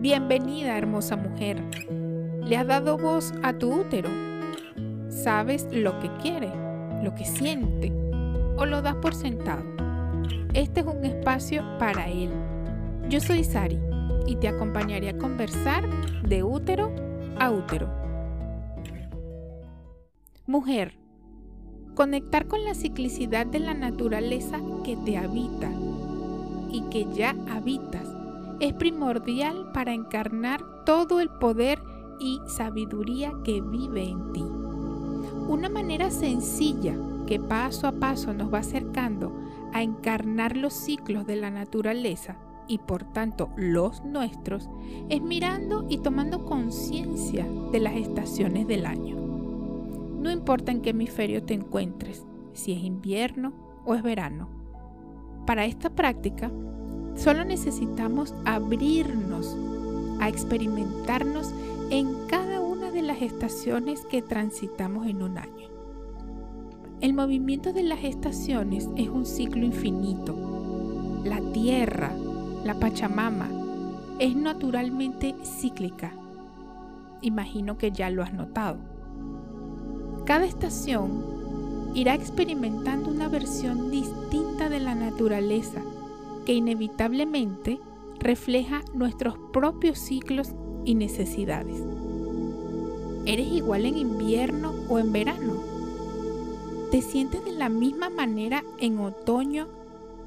Bienvenida, hermosa mujer. Le has dado voz a tu útero. Sabes lo que quiere, lo que siente, o lo das por sentado. Este es un espacio para él. Yo soy Sari y te acompañaré a conversar de útero a útero. Mujer, conectar con la ciclicidad de la naturaleza que te habita y que ya habitas es primordial para encarnar todo el poder y sabiduría que vive en ti. Una manera sencilla que paso a paso nos va acercando a encarnar los ciclos de la naturaleza y por tanto los nuestros es mirando y tomando conciencia de las estaciones del año. No importa en qué hemisferio te encuentres, si es invierno o es verano. Para esta práctica Solo necesitamos abrirnos a experimentarnos en cada una de las estaciones que transitamos en un año. El movimiento de las estaciones es un ciclo infinito. La Tierra, la Pachamama, es naturalmente cíclica. Imagino que ya lo has notado. Cada estación irá experimentando una versión distinta de la naturaleza que inevitablemente refleja nuestros propios ciclos y necesidades. ¿Eres igual en invierno o en verano? ¿Te sientes de la misma manera en otoño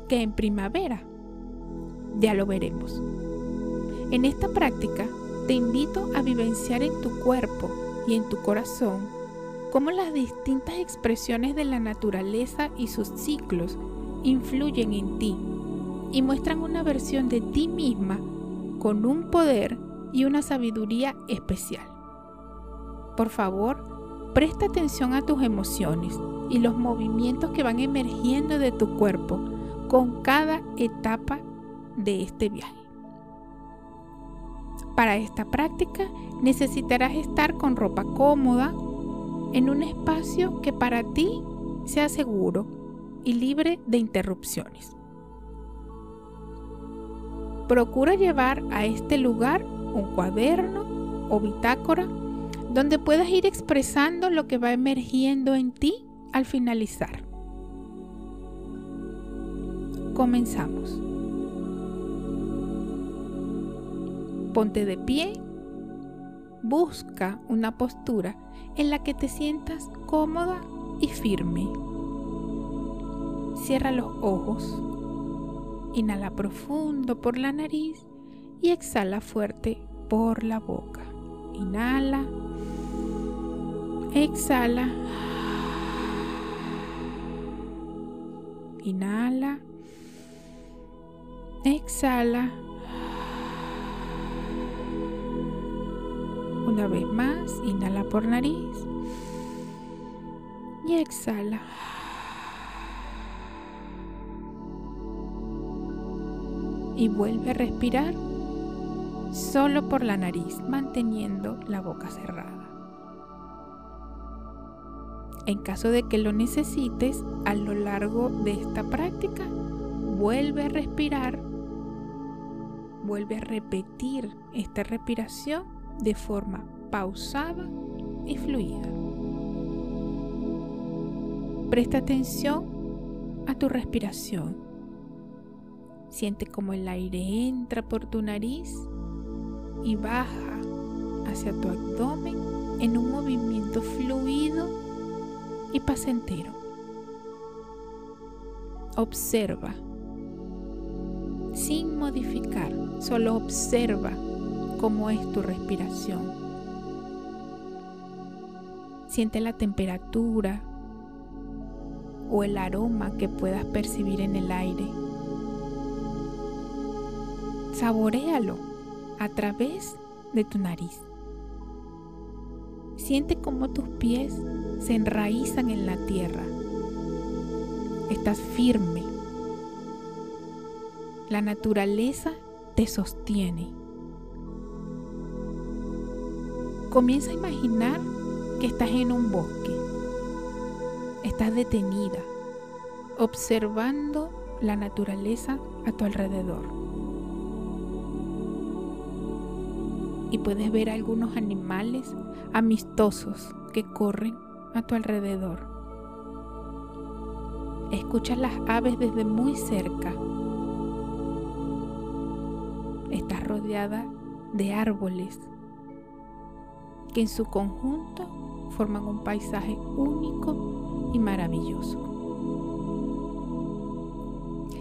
que en primavera? Ya lo veremos. En esta práctica te invito a vivenciar en tu cuerpo y en tu corazón cómo las distintas expresiones de la naturaleza y sus ciclos influyen en ti y muestran una versión de ti misma con un poder y una sabiduría especial. Por favor, presta atención a tus emociones y los movimientos que van emergiendo de tu cuerpo con cada etapa de este viaje. Para esta práctica necesitarás estar con ropa cómoda en un espacio que para ti sea seguro y libre de interrupciones. Procura llevar a este lugar un cuaderno o bitácora donde puedas ir expresando lo que va emergiendo en ti al finalizar. Comenzamos. Ponte de pie. Busca una postura en la que te sientas cómoda y firme. Cierra los ojos Inhala profundo por la nariz y exhala fuerte por la boca. Inhala. Exhala. Inhala. Exhala. Una vez más, inhala por nariz y exhala. Y vuelve a respirar solo por la nariz, manteniendo la boca cerrada. En caso de que lo necesites a lo largo de esta práctica, vuelve a respirar, vuelve a repetir esta respiración de forma pausada y fluida. Presta atención a tu respiración Siente como el aire entra por tu nariz y baja hacia tu abdomen en un movimiento fluido y placentero. Observa, sin modificar, solo observa cómo es tu respiración. Siente la temperatura o el aroma que puedas percibir en el aire Saboréalo a través de tu nariz. Siente cómo tus pies se enraizan en la tierra. Estás firme. La naturaleza te sostiene. Comienza a imaginar que estás en un bosque. Estás detenida, observando la naturaleza a tu alrededor. Y puedes ver algunos animales amistosos que corren a tu alrededor. Escuchas las aves desde muy cerca. Estás rodeada de árboles que en su conjunto forman un paisaje único y maravilloso.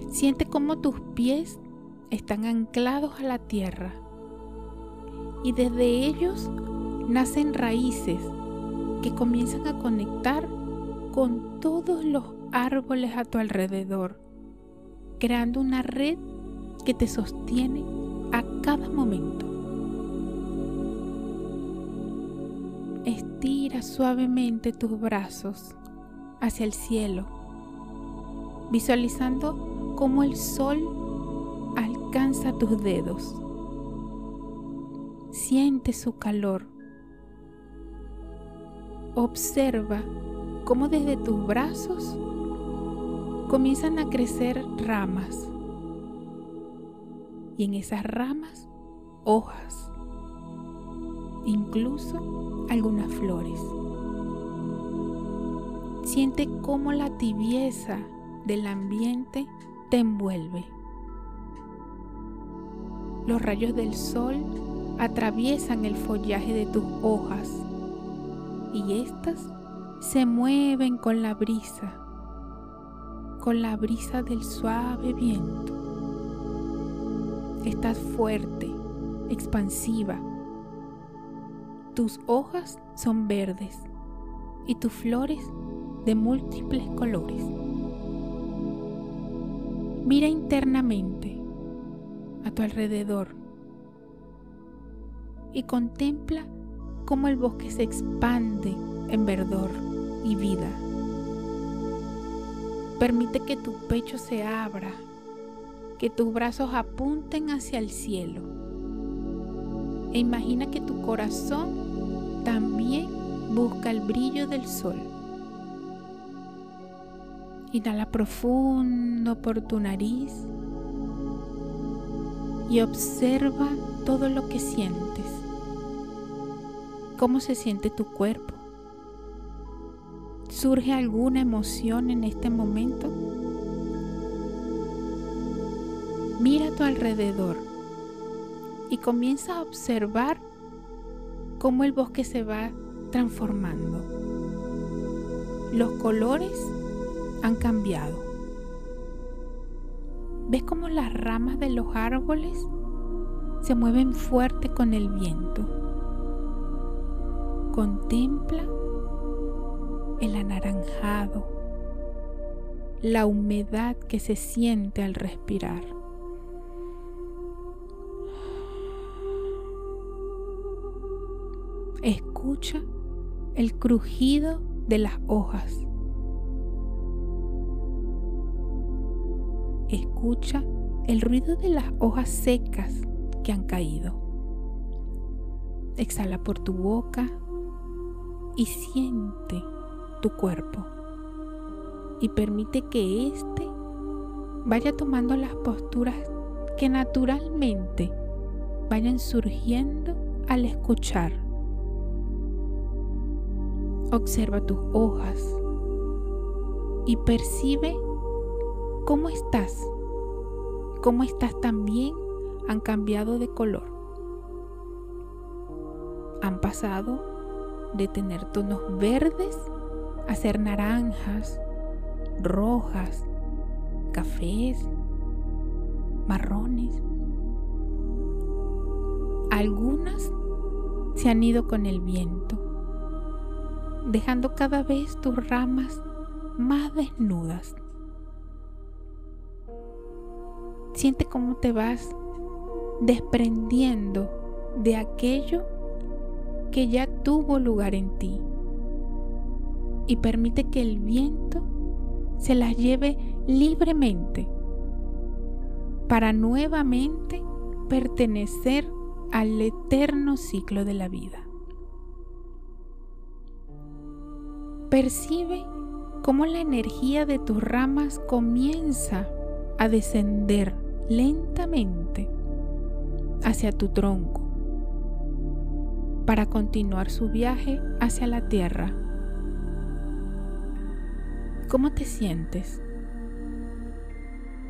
Siente cómo tus pies están anclados a la tierra y desde ellos nacen raíces que comienzan a conectar con todos los árboles a tu alrededor, creando una red que te sostiene a cada momento. Estira suavemente tus brazos hacia el cielo, visualizando cómo el sol alcanza tus dedos. Siente su calor. Observa cómo desde tus brazos comienzan a crecer ramas y en esas ramas hojas, incluso algunas flores. Siente cómo la tibieza del ambiente te envuelve. Los rayos del sol atraviesan el follaje de tus hojas y éstas se mueven con la brisa, con la brisa del suave viento. Estás fuerte, expansiva. Tus hojas son verdes y tus flores de múltiples colores. Mira internamente a tu alrededor y contempla cómo el bosque se expande en verdor y vida. Permite que tu pecho se abra, que tus brazos apunten hacia el cielo. E imagina que tu corazón también busca el brillo del sol. Inhala profundo por tu nariz y observa todo lo que sientes. ¿Cómo se siente tu cuerpo? ¿Surge alguna emoción en este momento? Mira a tu alrededor y comienza a observar cómo el bosque se va transformando. Los colores han cambiado. ¿Ves cómo las ramas de los árboles se mueven fuerte con el viento? Contempla el anaranjado, la humedad que se siente al respirar. Escucha el crujido de las hojas. Escucha el ruido de las hojas secas que han caído. Exhala por tu boca y siente tu cuerpo y permite que éste vaya tomando las posturas que naturalmente vayan surgiendo al escuchar. Observa tus hojas y percibe cómo estás, cómo estás también han cambiado de color. Han pasado de tener tonos verdes hacer naranjas, rojas, cafés, marrones. Algunas se han ido con el viento, dejando cada vez tus ramas más desnudas. Siente cómo te vas desprendiendo de aquello que ya tuvo lugar en ti y permite que el viento se las lleve libremente para nuevamente pertenecer al eterno ciclo de la vida. Percibe cómo la energía de tus ramas comienza a descender lentamente hacia tu tronco, para continuar su viaje hacia la Tierra. ¿Cómo te sientes?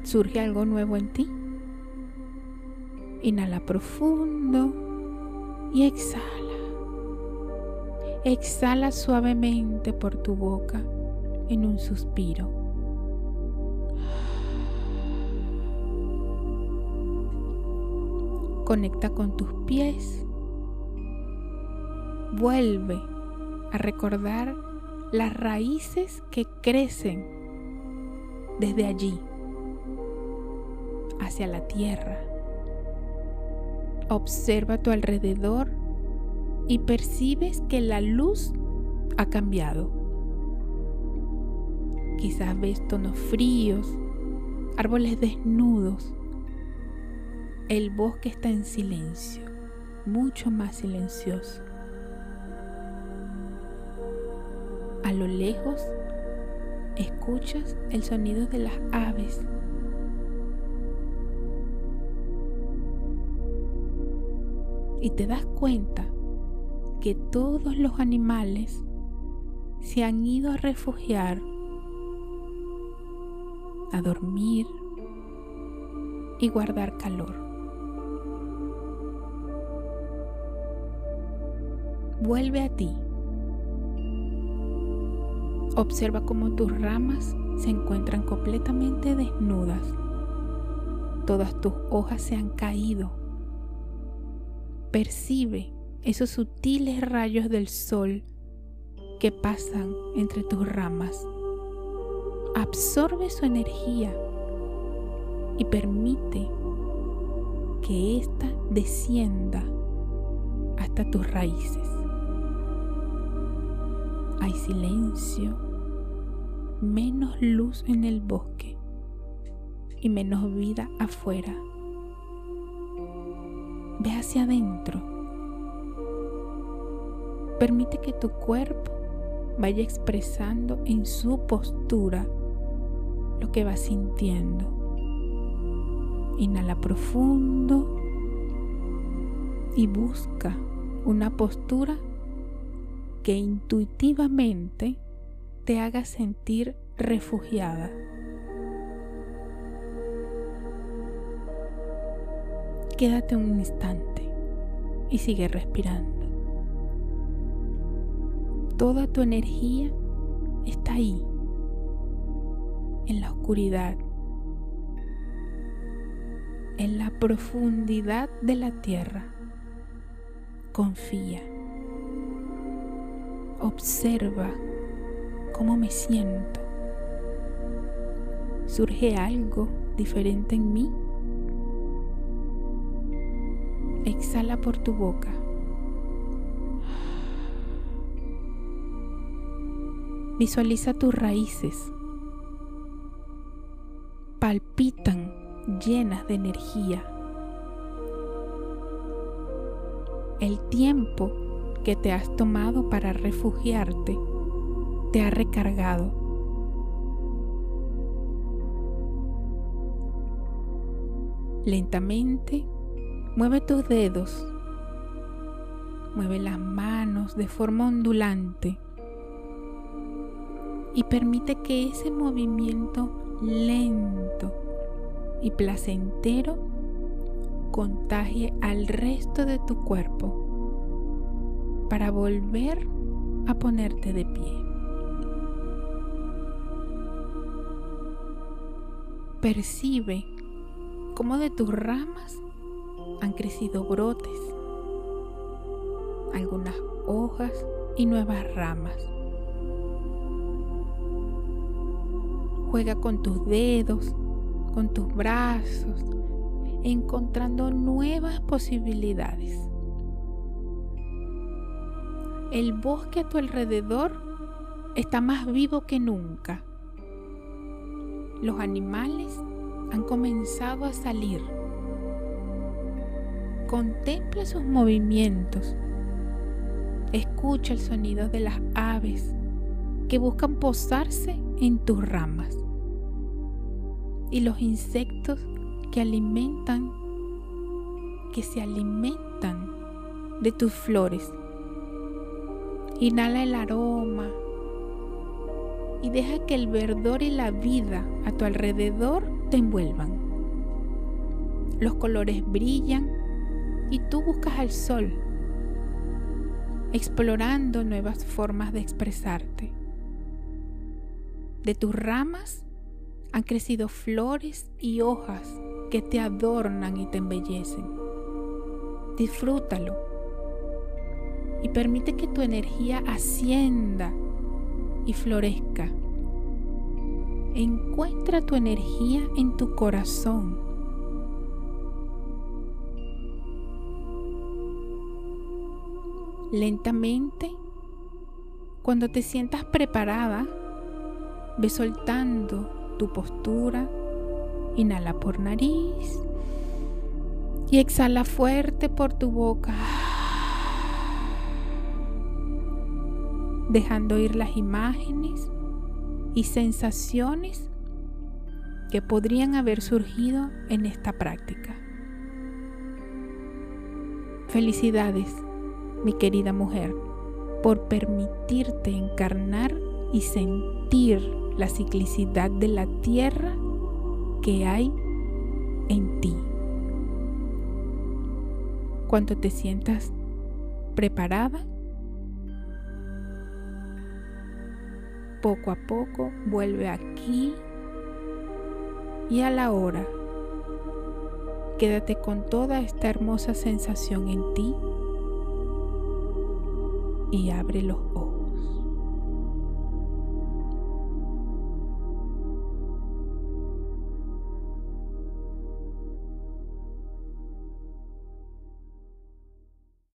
¿Surge algo nuevo en ti? Inhala profundo y exhala. Exhala suavemente por tu boca en un suspiro. Conecta con tus pies. Vuelve a recordar las raíces que crecen desde allí hacia la tierra. Observa a tu alrededor y percibes que la luz ha cambiado. Quizás ves tonos fríos, árboles desnudos. El bosque está en silencio, mucho más silencioso. A lo lejos escuchas el sonido de las aves y te das cuenta que todos los animales se han ido a refugiar, a dormir y guardar calor. Vuelve a ti. Observa cómo tus ramas se encuentran completamente desnudas. Todas tus hojas se han caído percibe esos sutiles rayos del sol que pasan entre tus ramas. Absorbe su energía y permite que ésta descienda hasta tus raíces. Hay silencio, menos luz en el bosque y menos vida afuera Ve hacia adentro. Permite que tu cuerpo vaya expresando en su postura lo que va sintiendo. Inhala profundo y busca una postura que intuitivamente te haga sentir refugiada. Quédate un instante y sigue respirando. Toda tu energía está ahí, en la oscuridad, en la profundidad de la tierra. Confía. Observa cómo me siento. ¿Surge algo diferente en mí? Exhala por tu boca. Visualiza tus raíces. Palpitan llenas de energía. El tiempo que te has tomado para refugiarte te ha recargado. Lentamente Mueve tus dedos. Mueve las manos de forma ondulante. Y permite que ese movimiento lento y placentero contagie al resto de tu cuerpo para volver a ponerte de pie. Percibe cómo de tus ramas han crecido brotes, algunas hojas y nuevas ramas. Juega con tus dedos, con tus brazos, encontrando nuevas posibilidades. El bosque a tu alrededor está más vivo que nunca. Los animales han comenzado a salir Contempla sus movimientos. Escucha el sonido de las aves que buscan posarse en tus ramas y los insectos que alimentan, que se alimentan de tus flores Inhala el aroma y deja que el verdor y la vida a tu alrededor te envuelvan. Los colores brillan y tú buscas al sol, explorando nuevas formas de expresarte. De tus ramas han crecido flores y hojas que te adornan y te embellecen. Disfrútalo y permite que tu energía ascienda y florezca. Encuentra tu energía en tu corazón. Lentamente, cuando te sientas preparada, ve soltando tu postura. Inhala por nariz y exhala fuerte por tu boca. Dejando ir las imágenes y sensaciones que podrían haber surgido en esta práctica. Felicidades, mi querida mujer, por permitirte encarnar y sentir la ciclicidad de la tierra que hay en ti. Cuando te sientas preparada, poco a poco vuelve aquí y a la hora. Quédate con toda esta hermosa sensación en ti y abre los ojos.